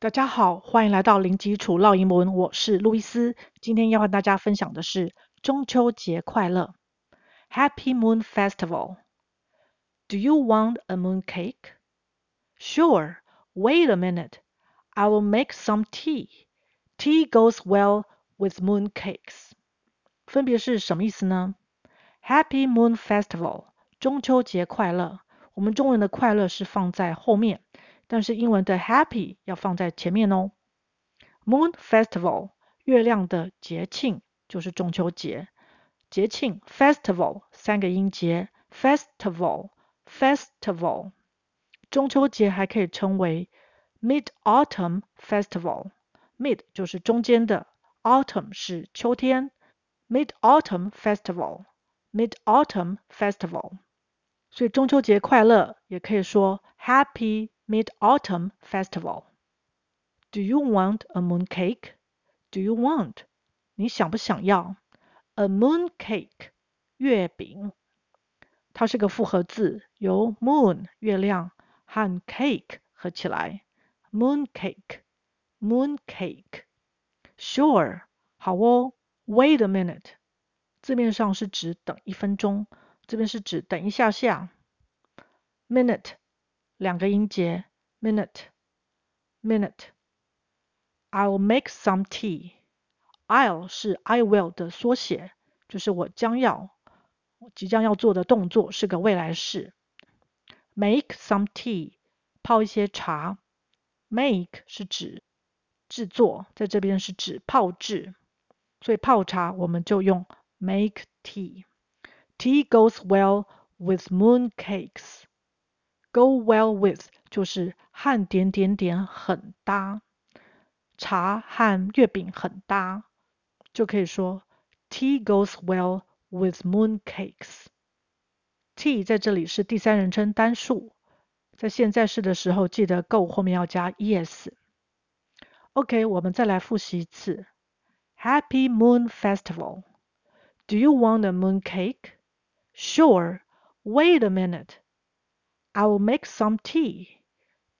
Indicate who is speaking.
Speaker 1: 大家好，欢迎来到零基础绕英文，我是路易斯。今天要和大家分享的是中秋节快乐，Happy Moon Festival。Do you want a moon cake? Sure. Wait a minute. I will make some tea. Tea goes well with moon cakes. 分别是什么意思呢？Happy Moon Festival，中秋节快乐。我们中文的快乐是放在后面。 但是英文的 happy 要放在前面哦。Moon Festival 月亮的节庆就是中秋节。节庆 festival 三个音节 festival festival。中秋节还可以称为 Mid Autumn Festival。Mid 就是中间的，Autumn 是秋天。Mid Autumn Festival Mid Autumn Festival。所以中秋节快乐也可以说 Happy Mid-Autumn Festival. Do you want a moon cake? Do you want? 你想不想要 a moon cake 月饼？它是个复合字，由 moon 月亮和 cake 合起来，moon cake moon cake。Sure，好哦。Wait a minute，字面上是指等一分钟，这边是指等一下下。Minute 两个音节 ，minute minute。I'll make some tea。I'll 是 I will 的缩写，就是我将要、即将要做的动作，是个未来式。Make some tea，泡一些茶。Make 是指制作，在这边是指泡制，所以泡茶我们就用 make tea。Tea goes well with moon cakes。Go well with 就是和点点点很搭，茶和月饼很搭，就可以说 Tea goes well with moon cakes。Tea 在这里是第三人称单数，在现在式的时候记得 go 后面要加 es。OK，我们再来复习一次。Happy Moon Festival. Do you want a moon cake? Sure. Wait a minute. I will make some tea.